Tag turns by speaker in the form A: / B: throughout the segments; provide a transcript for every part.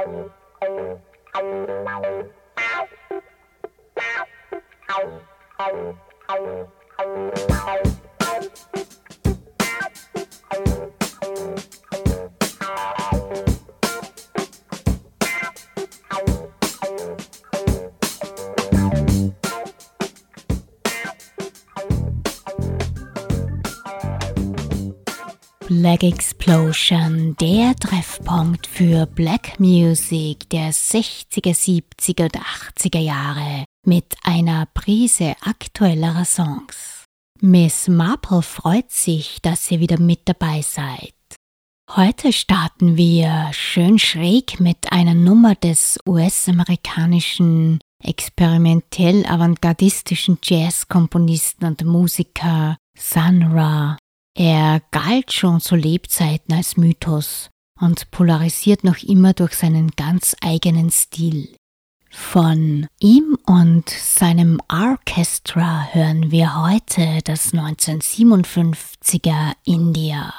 A: Thank you. Black Explosion, der Treffpunkt für Black Music der 60er, 70er und 80er Jahre mit einer Prise aktuellerer Songs. Miss Marple freut sich, dass ihr wieder mit dabei seid. Heute starten wir schön schräg mit einer Nummer des US-amerikanischen experimentell avantgardistischen Jazzkomponisten und Musiker Sun Ra er galt schon zu Lebzeiten als Mythos und polarisiert noch immer durch seinen ganz eigenen Stil. Von ihm und seinem Orchestra hören wir heute das 1957er India.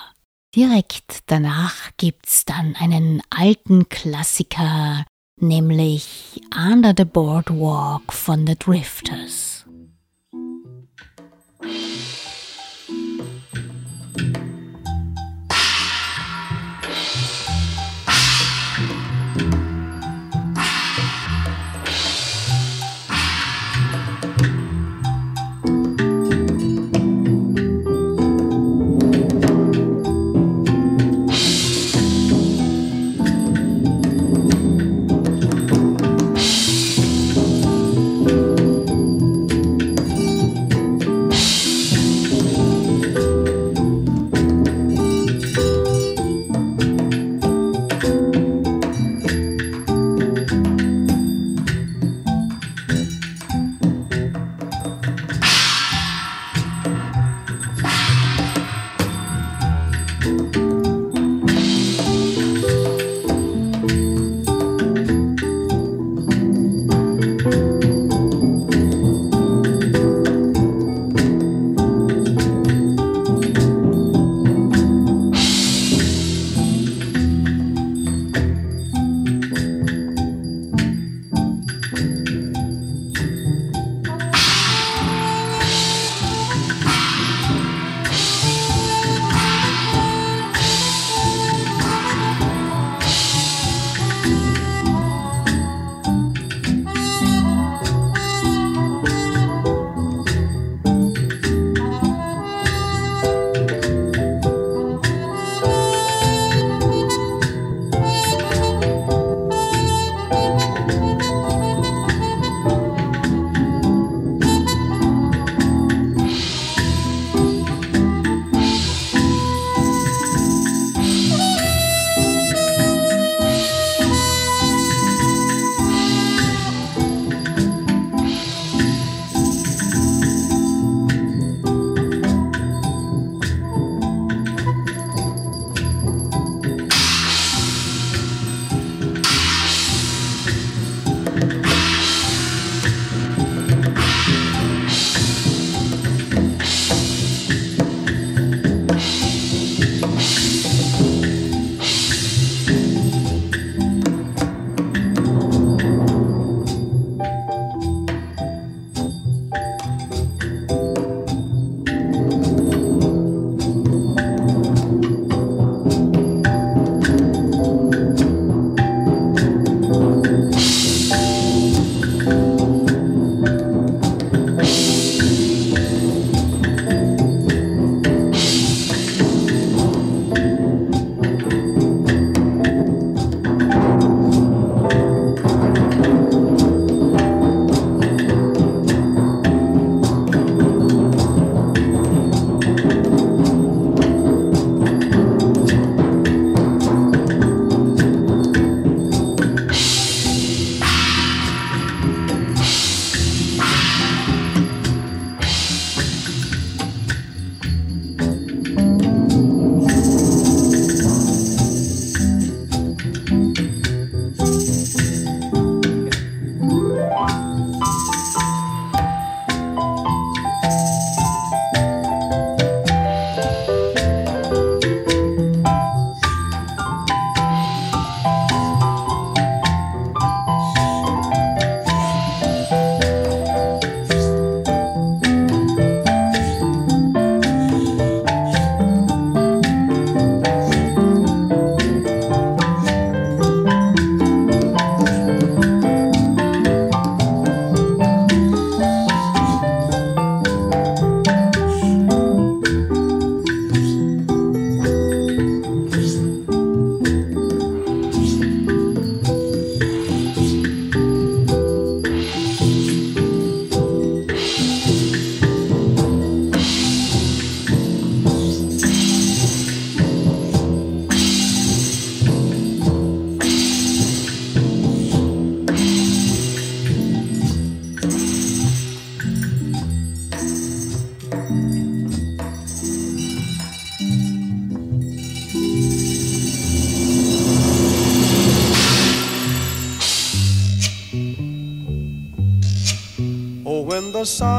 A: Direkt danach gibt's dann einen alten Klassiker, nämlich Under the Boardwalk von The Drifters.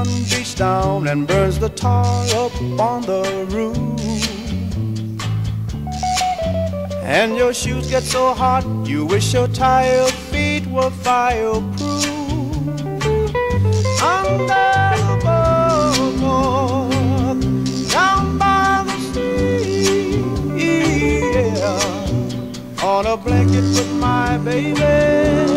B: Sun beats down and burns the tar up on the roof. And your shoes get so hot, you wish your tired feet were fireproof. Under the boardwalk, down by the sea, yeah. On a blanket with my baby,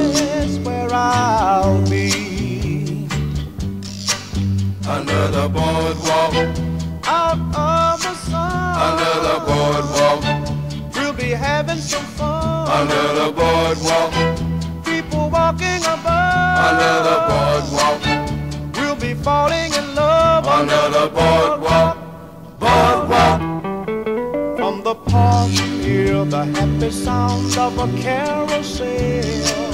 C: Under the boardwalk,
B: Out of the sun,
C: under the boardwalk,
B: we'll be having some fun.
C: under the boardwalk,
B: People walking above,
C: under the boardwalk,
B: we'll be falling in love.
C: Under the boardwalk, boardwalk.
B: From the park, hear the happy sound of a carousel.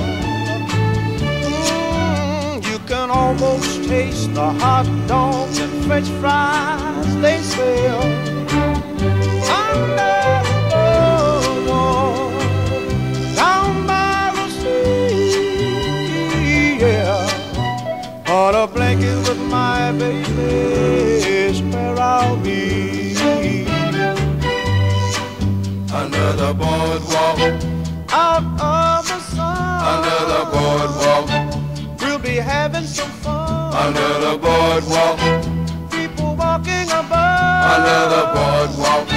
B: Can almost taste the hot dogs and French fries they sell. Under the boardwalk, down by the sea, yeah. On a blanket with my baby is where I'll be.
C: The boardwalk, under the boardwalk,
B: People walking above.
C: under the boardwalk,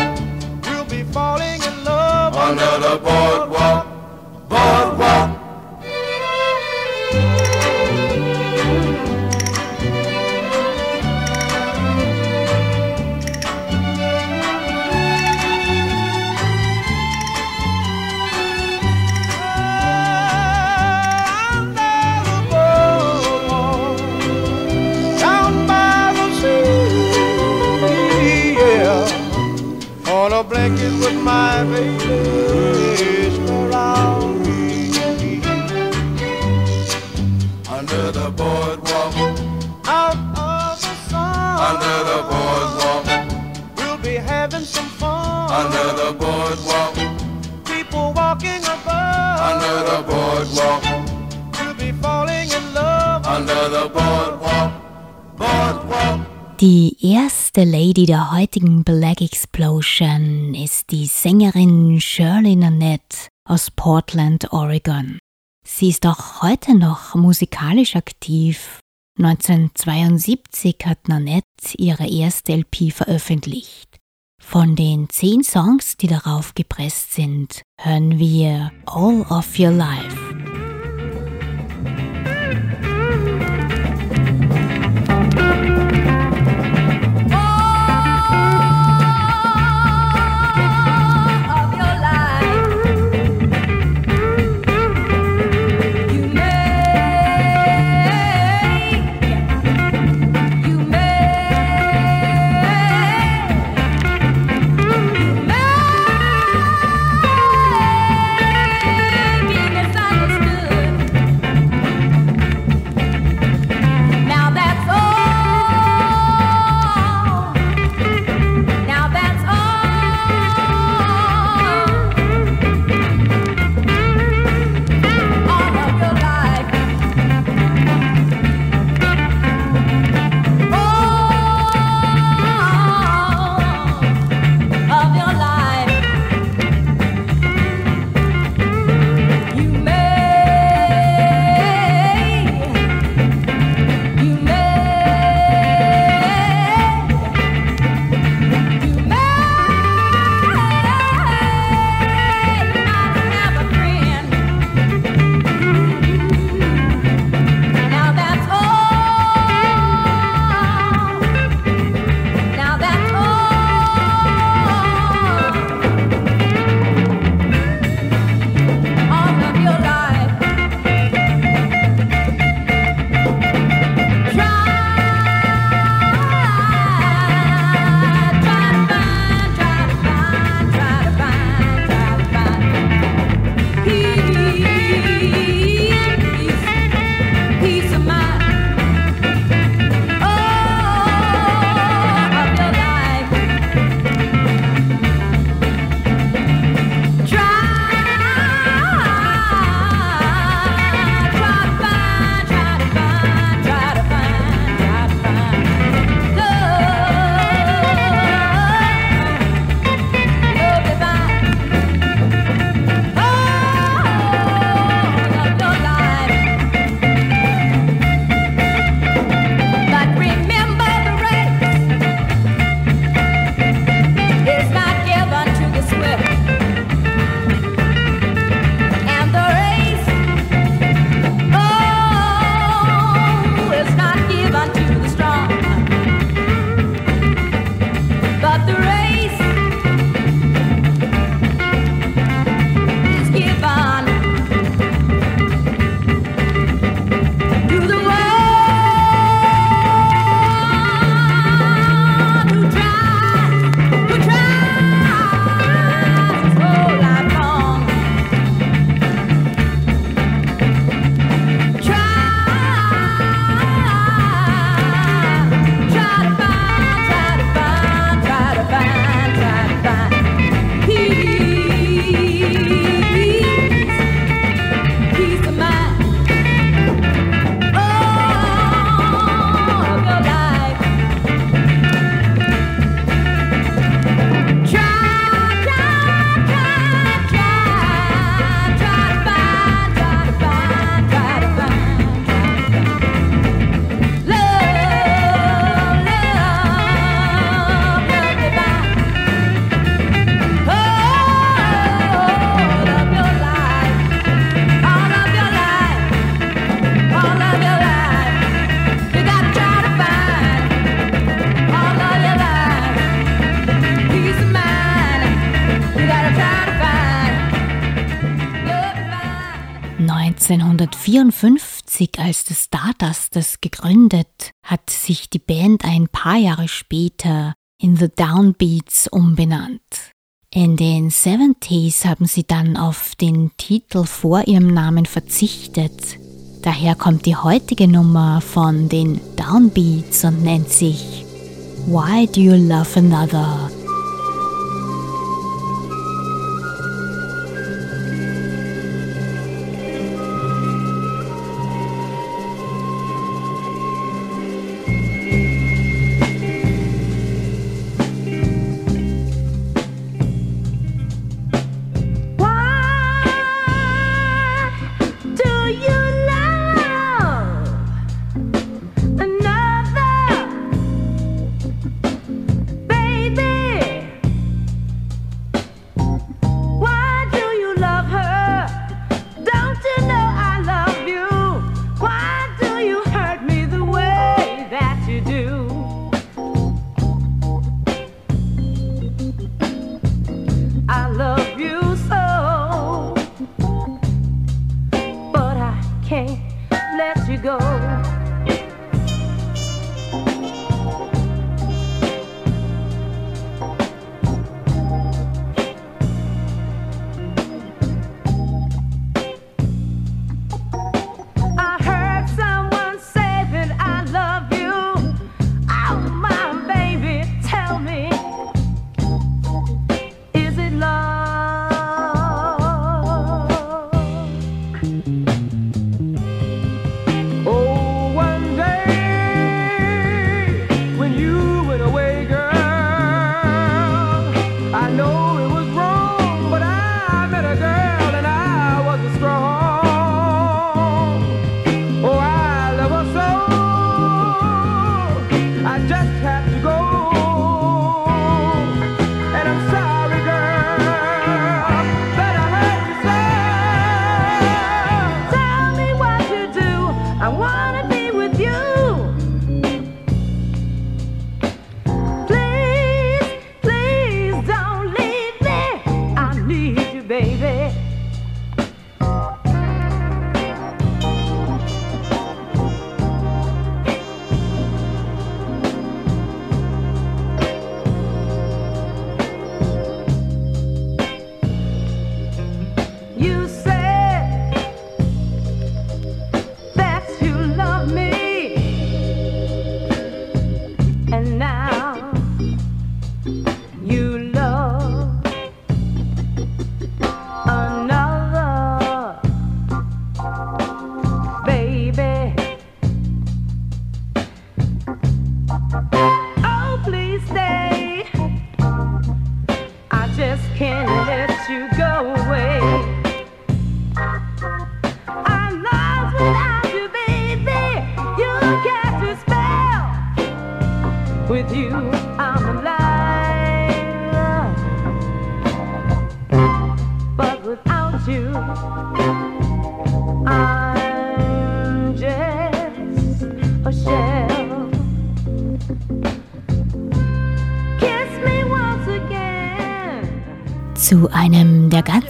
B: We'll be falling in love.
C: under the boardwalk, boardwalk.
A: Die erste Lady der heutigen Black Explosion ist die Sängerin Shirley Nanette aus Portland, Oregon. Sie ist auch heute noch musikalisch aktiv. 1972 hat Nanette ihre erste LP veröffentlicht. Von den zehn Songs, die darauf gepresst sind, hören wir All of Your Life. 1954 als The Stardusters gegründet, hat sich die Band ein paar Jahre später in The Downbeats umbenannt. In den 70s haben sie dann auf den Titel vor ihrem Namen verzichtet. Daher kommt die heutige Nummer von den Downbeats und nennt sich Why Do You Love Another?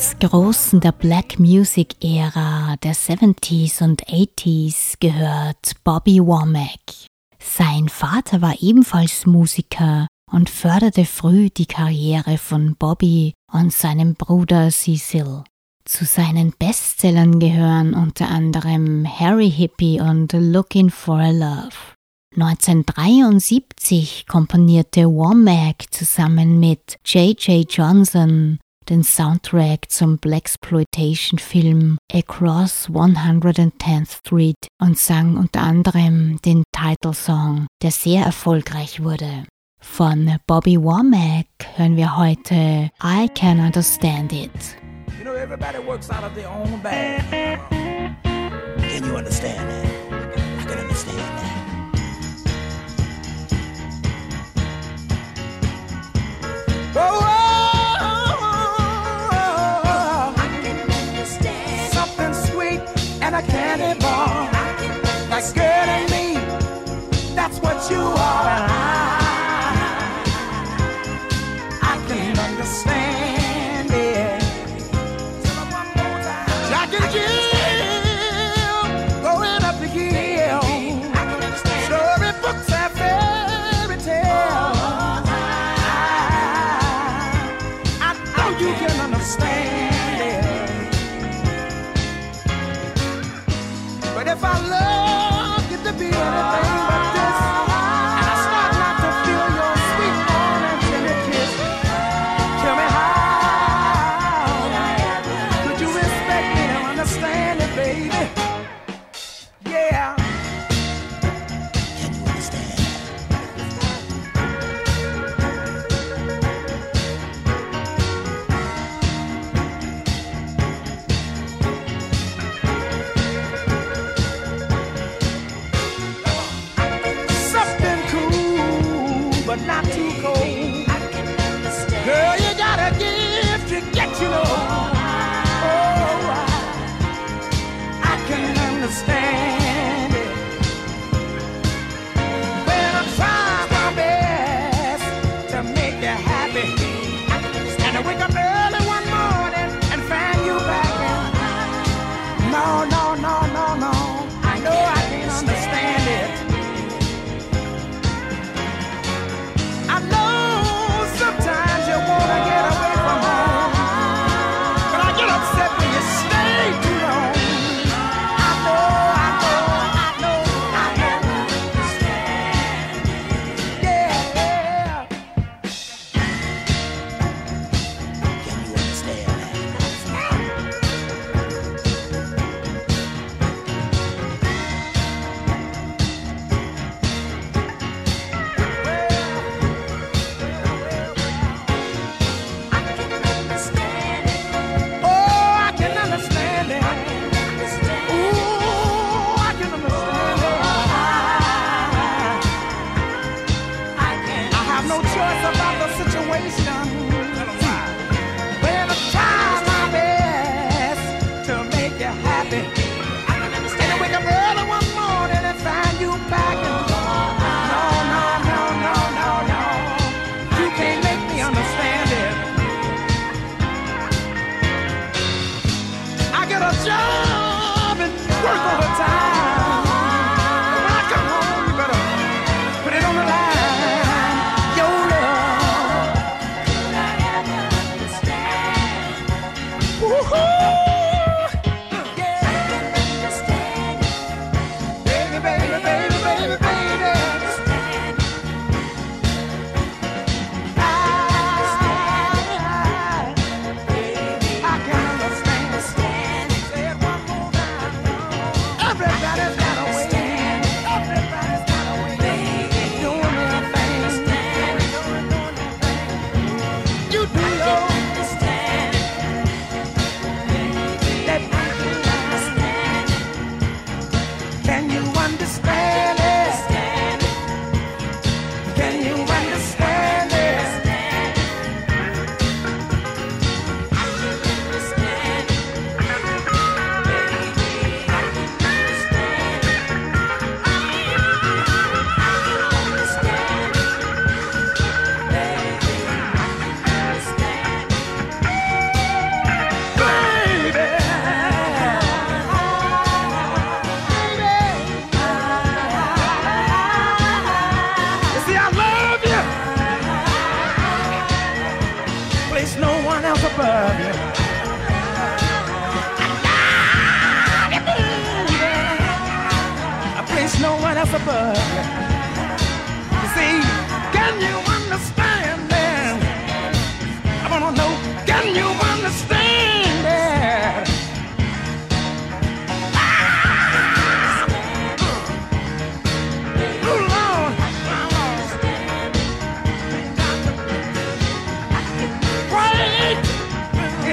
A: Ganz großen der Black Music Ära der 70s und 80s gehört Bobby Womack. Sein Vater war ebenfalls Musiker und förderte früh die Karriere von Bobby und seinem Bruder Cecil. Zu seinen Bestsellern gehören unter anderem Harry Hippie und Looking for a Love. 1973 komponierte Womack zusammen mit J.J. Johnson den Soundtrack zum Blaxploitation-Film Across 110th Street und sang unter anderem den Titelsong, der sehr erfolgreich wurde. Von Bobby Womack hören wir heute I Can Understand It.
D: You know, everybody works out of their own bag. Can you understand that? I can understand that. Oh, oh, what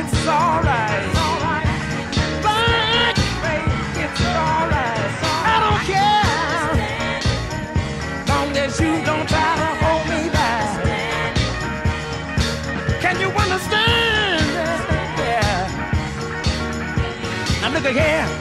D: it's alright. It's alright. I don't care. Long as you don't try to hold me back. Can you understand? Yeah. Now look.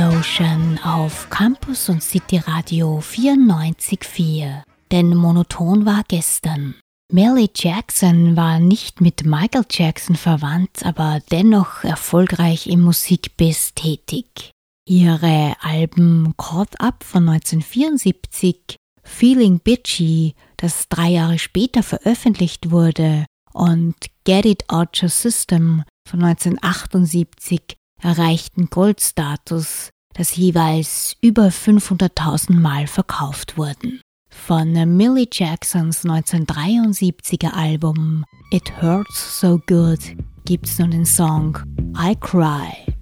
B: Explosion auf Campus und City Radio 94.4. Denn monoton war gestern. Millie Jackson war nicht mit Michael Jackson verwandt, aber dennoch erfolgreich im Musikbiss tätig. Ihre Alben Caught Up von 1974, Feeling Bitchy, das drei Jahre später veröffentlicht wurde, und Get It Out Your System von 1978 erreichten Goldstatus, das jeweils über 500.000 Mal verkauft wurden. Von Millie Jacksons 1973er Album It Hurts So Good gibt's nun den Song I Cry.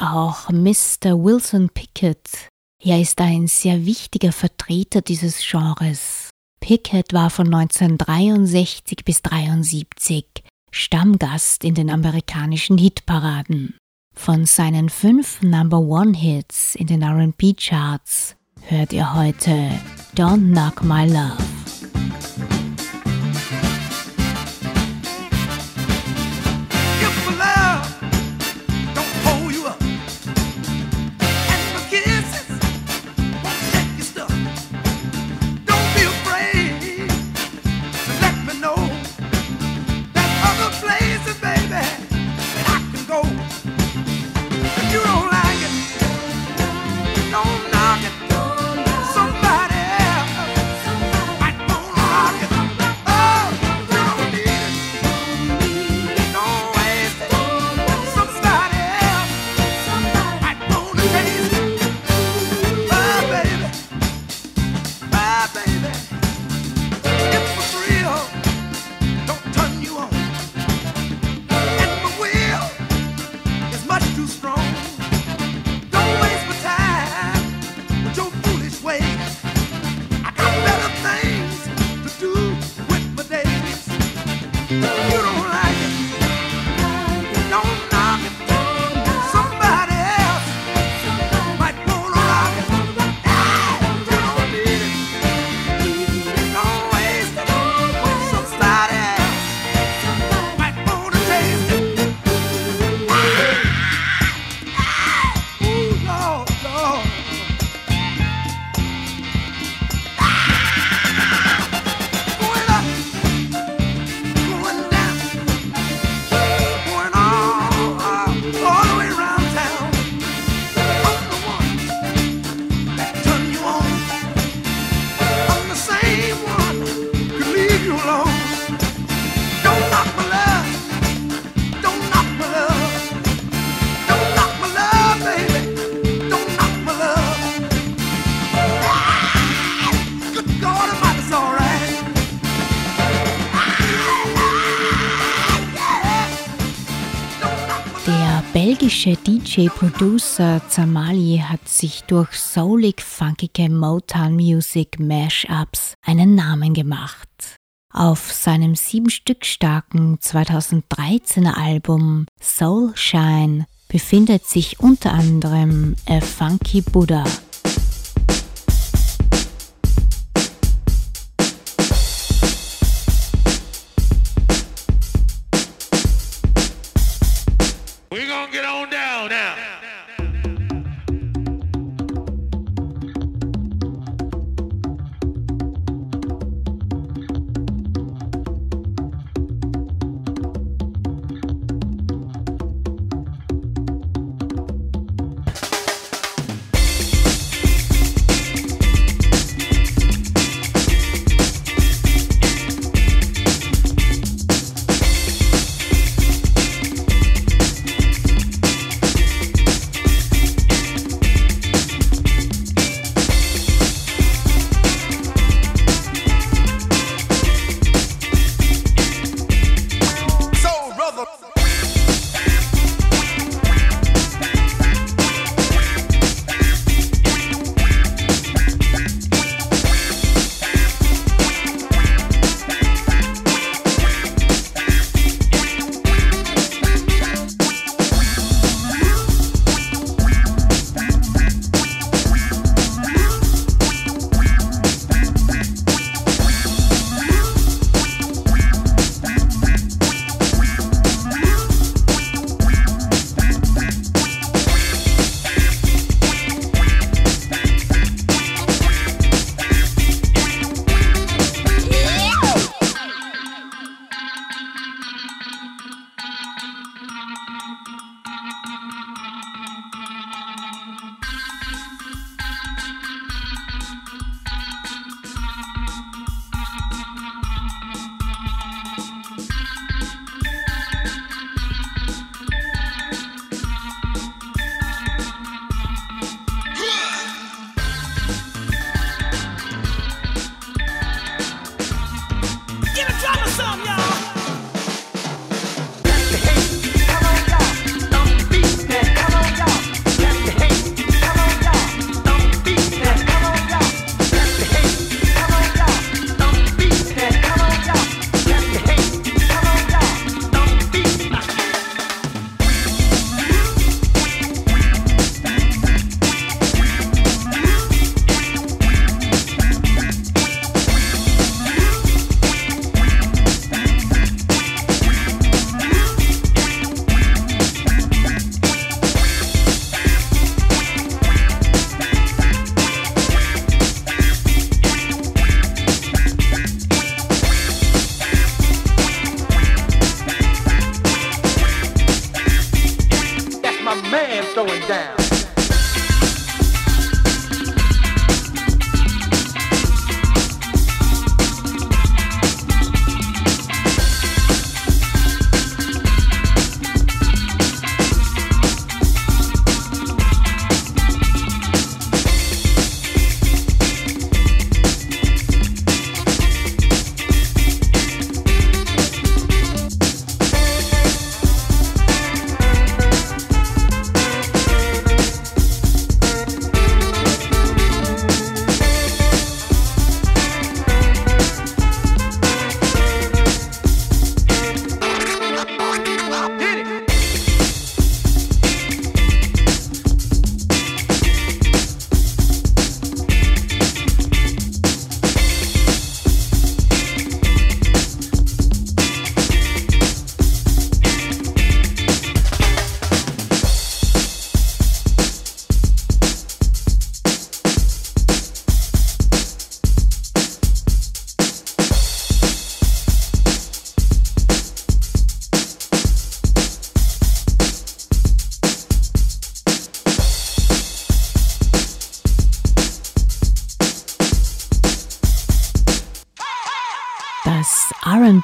B: Auch Mr. Wilson Pickett. Er ist ein sehr wichtiger Vertreter dieses Genres. Pickett war von 1963 bis 1973 Stammgast in den amerikanischen Hitparaden. Von seinen fünf Number One Hits in den RB Charts hört ihr heute Don't Knock My Love. DJ-Producer Zamali hat sich durch soulig-funkige Motown-Music-Mashups einen Namen gemacht. Auf seinem sieben Stück starken 2013er Album Soul Shine befindet sich unter anderem A Funky Buddha.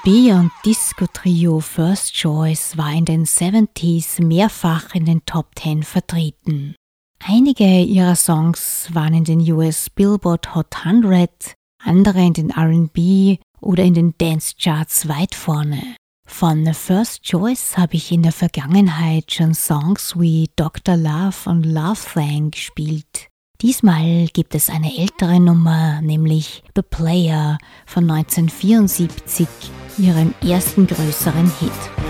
A: Und Disco-Trio First Choice war in den 70s mehrfach in den Top 10 vertreten. Einige ihrer Songs waren in den US Billboard Hot 100, andere in den RB oder in den Dance Charts weit vorne. Von First Choice habe ich in der Vergangenheit schon Songs wie Dr. Love und Love Thang gespielt. Diesmal gibt es eine ältere Nummer, nämlich The Player von 1974, ihrem ersten größeren Hit.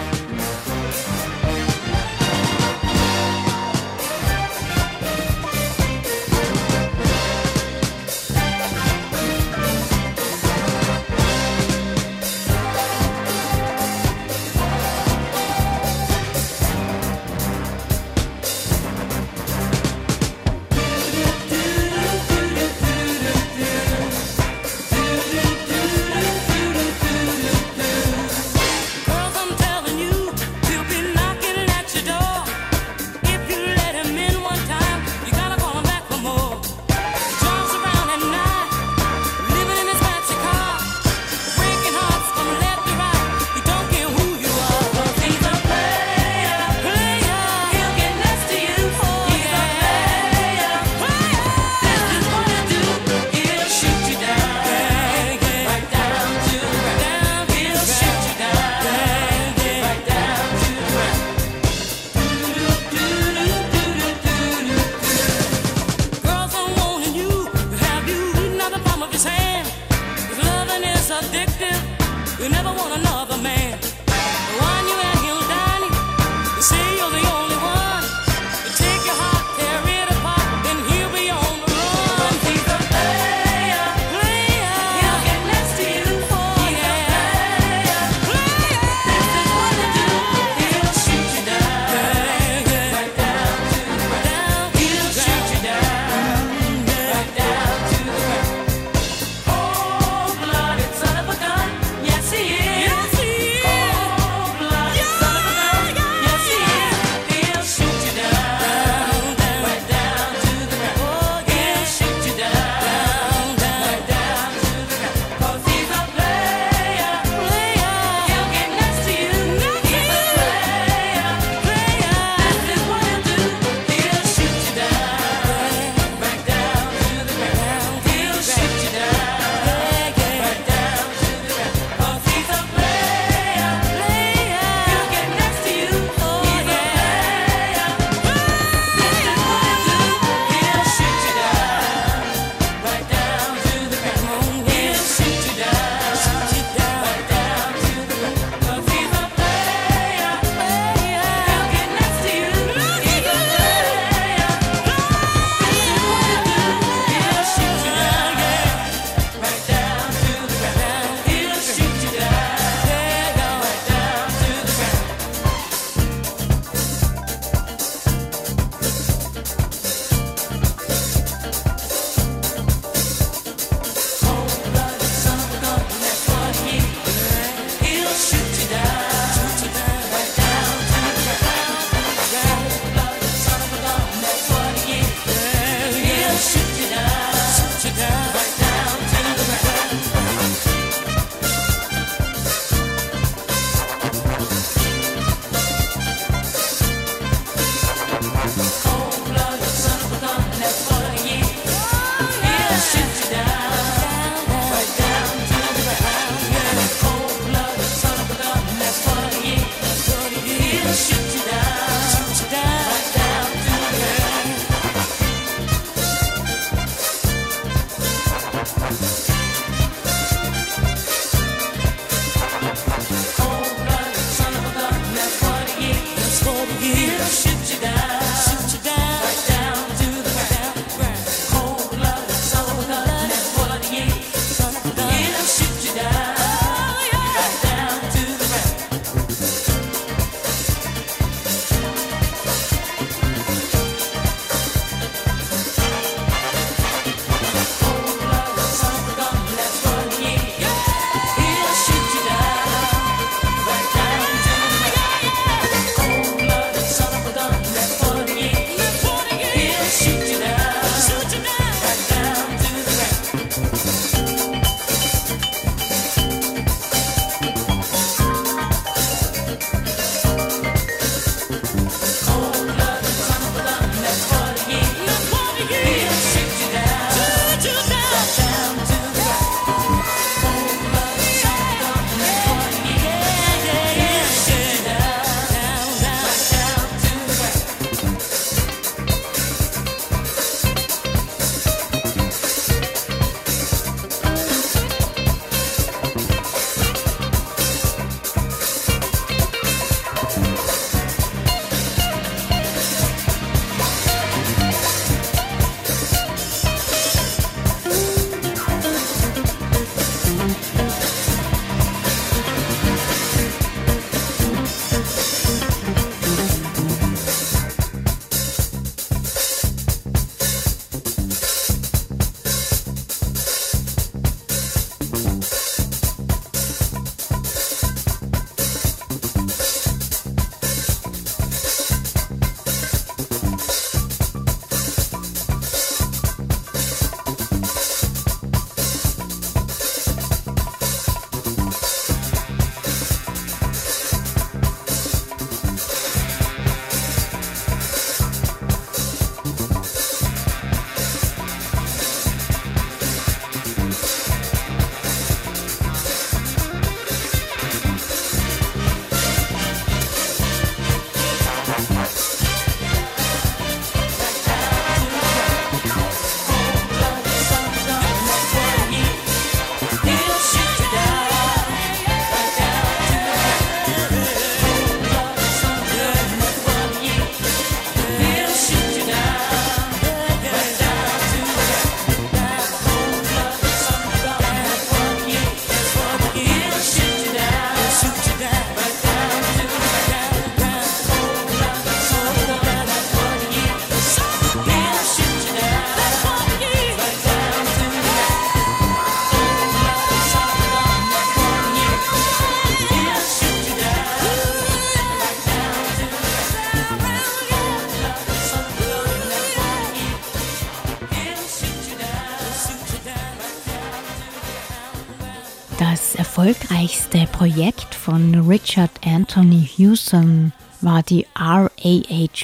A: Erfolgreichste Projekt von Richard Anthony Hewson war die RAH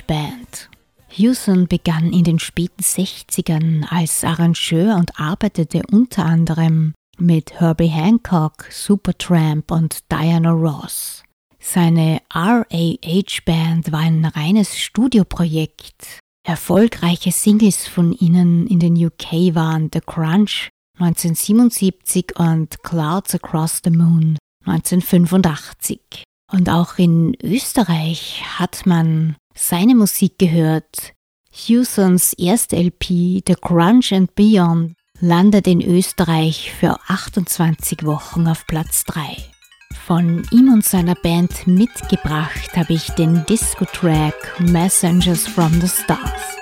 A: Band. Hewson begann in den späten 60ern als Arrangeur und arbeitete unter anderem mit Herbie Hancock, Supertramp und Diana Ross. Seine RAH Band war ein reines Studioprojekt. Erfolgreiche Singles von ihnen in den UK waren The Crunch 1977 und Clouds Across the Moon 1985. Und auch in Österreich hat man seine Musik gehört. Hewsons erste LP The Crunch and Beyond landet in Österreich für 28 Wochen auf Platz 3. Von ihm und seiner Band mitgebracht habe ich den Disco-Track Messengers from the Stars.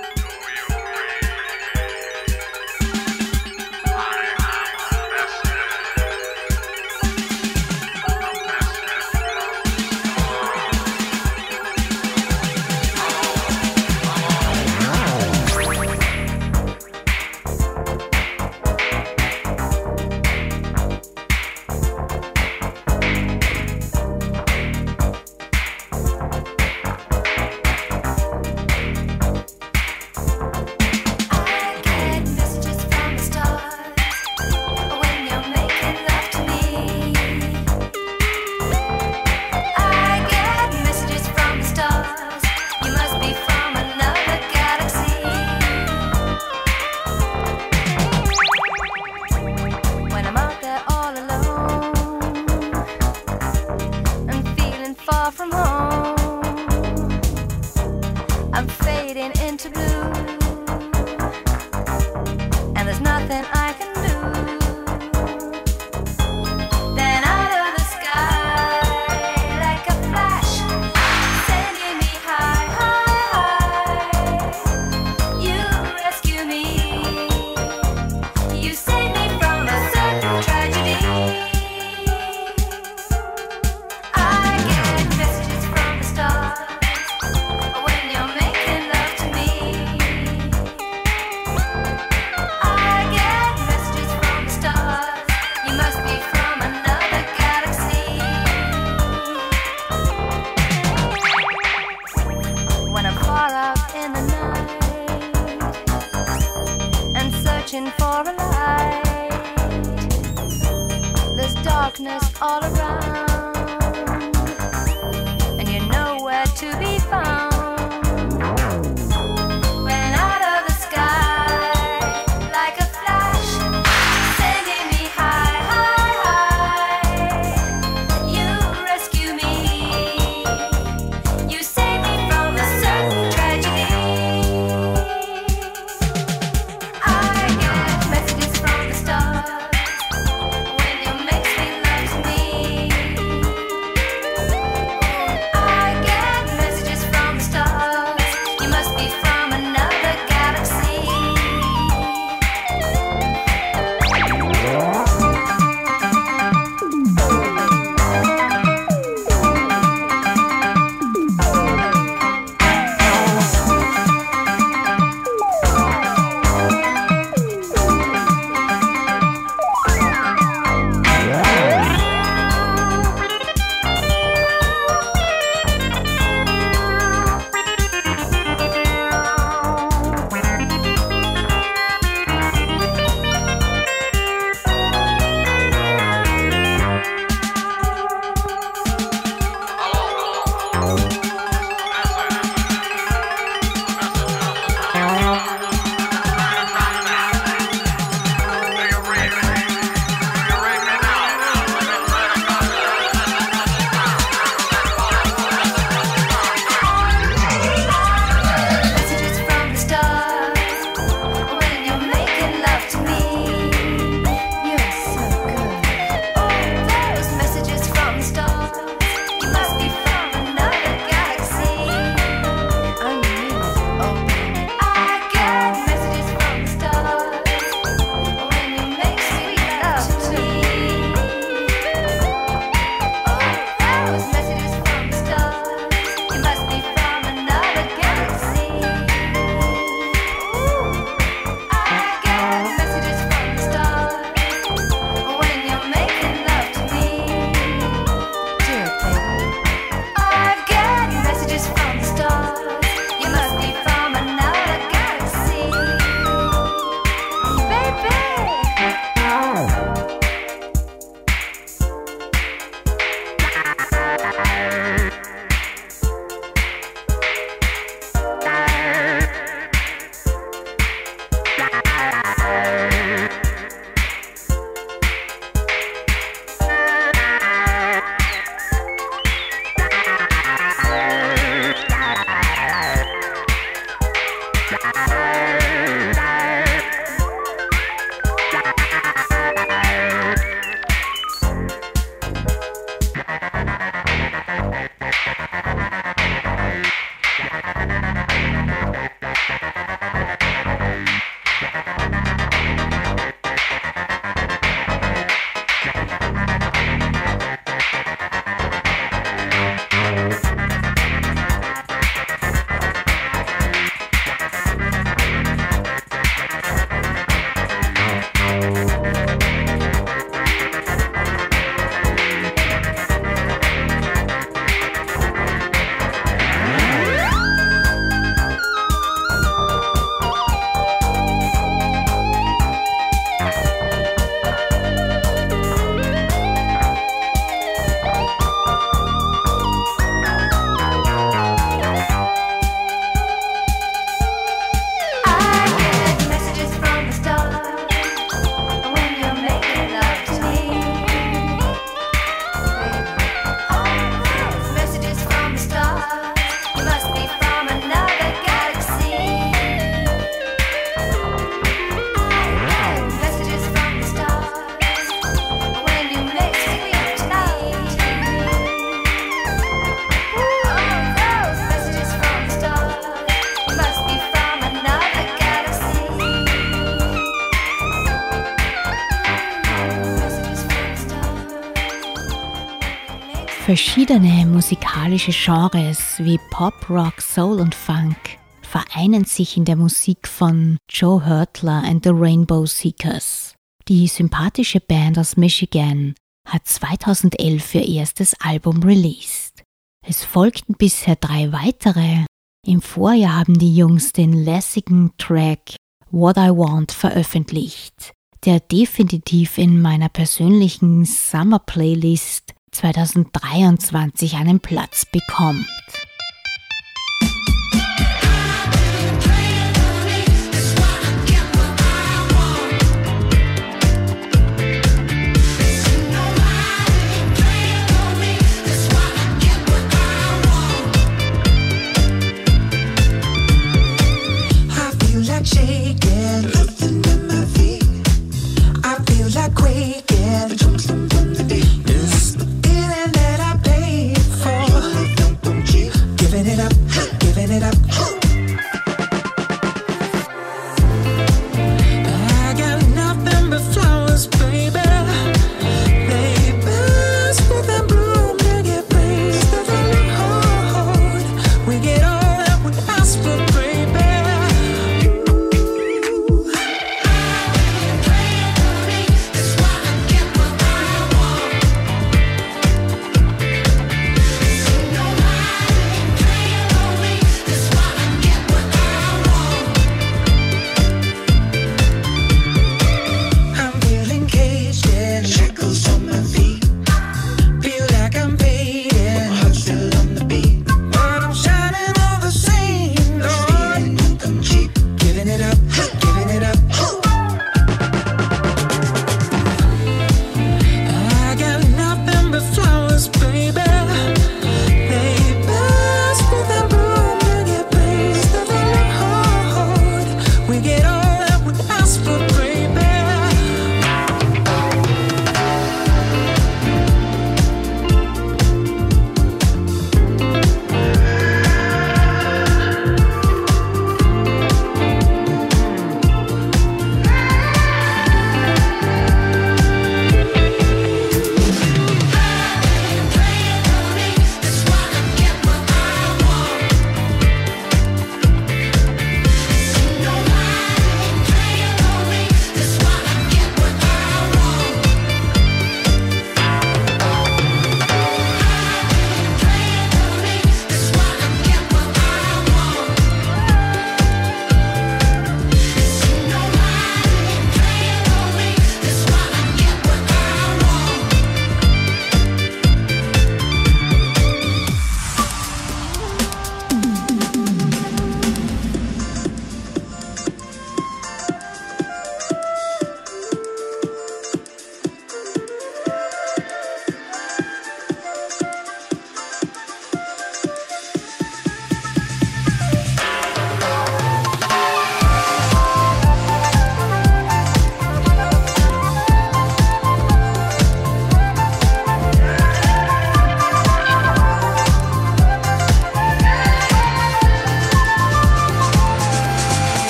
A: Verschiedene musikalische Genres wie Pop, Rock, Soul und Funk vereinen sich in der Musik von Joe Hurtler and the Rainbow Seekers. Die sympathische Band aus Michigan hat 2011 ihr erstes Album released. Es folgten bisher drei weitere. Im Vorjahr haben die Jungs den lässigen Track What I Want veröffentlicht, der definitiv in meiner persönlichen Summer Playlist 2023 einen Platz bekommt.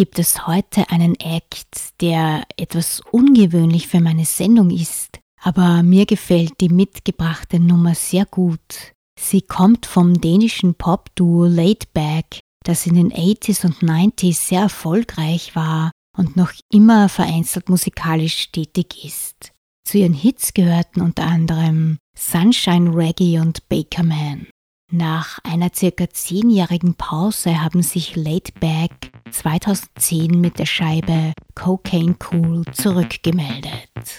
A: Gibt es heute einen Act, der etwas ungewöhnlich für meine Sendung ist, aber mir gefällt die mitgebrachte Nummer sehr gut. Sie kommt vom dänischen Pop-Duo Laid Back, das in den 80s und 90s sehr erfolgreich war und noch immer vereinzelt musikalisch tätig ist. Zu ihren Hits gehörten unter anderem Sunshine Reggae und Baker Man. Nach einer circa zehnjährigen Pause haben sich Laid Back 2010 mit der Scheibe Cocaine Cool zurückgemeldet.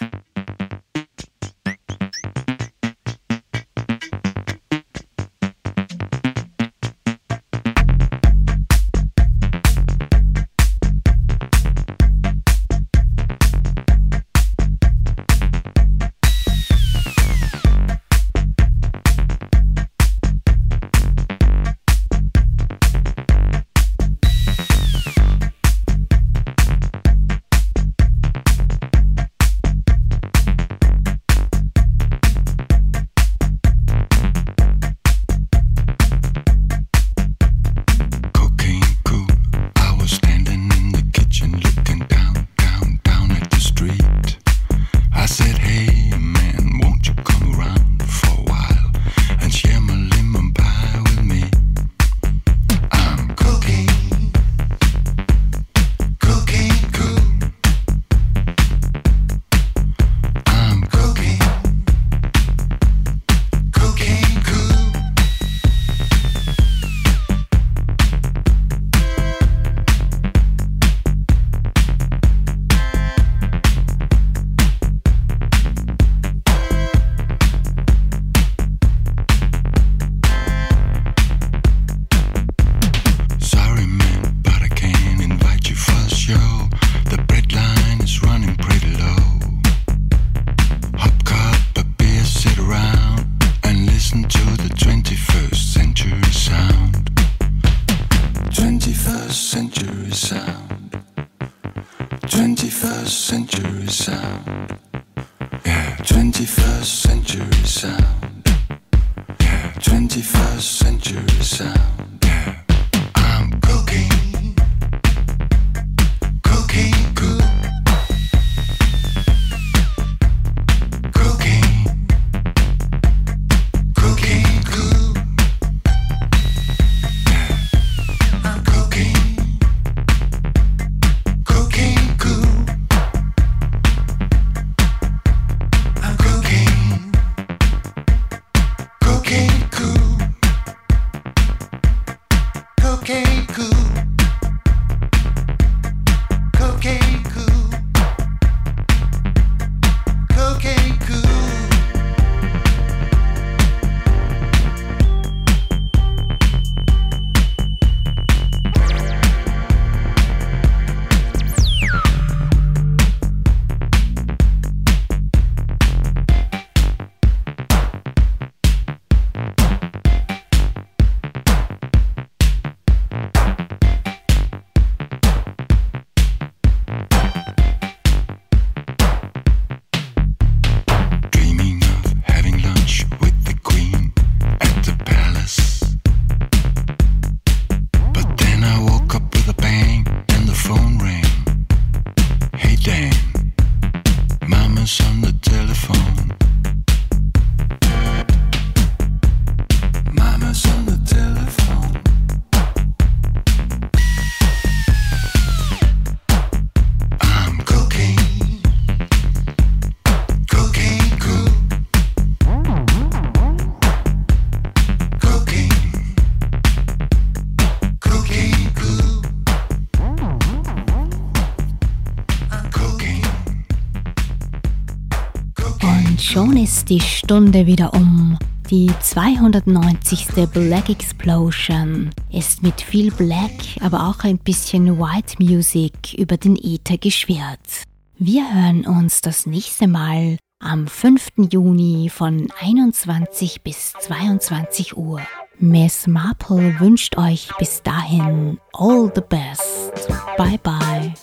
A: Die Stunde wieder um. Die 290. Black Explosion ist mit viel Black, aber auch ein bisschen White Music über den Äther geschwirrt. Wir hören uns das nächste Mal am 5. Juni von 21 bis 22 Uhr. Miss Marple wünscht euch bis dahin all the best. Bye bye.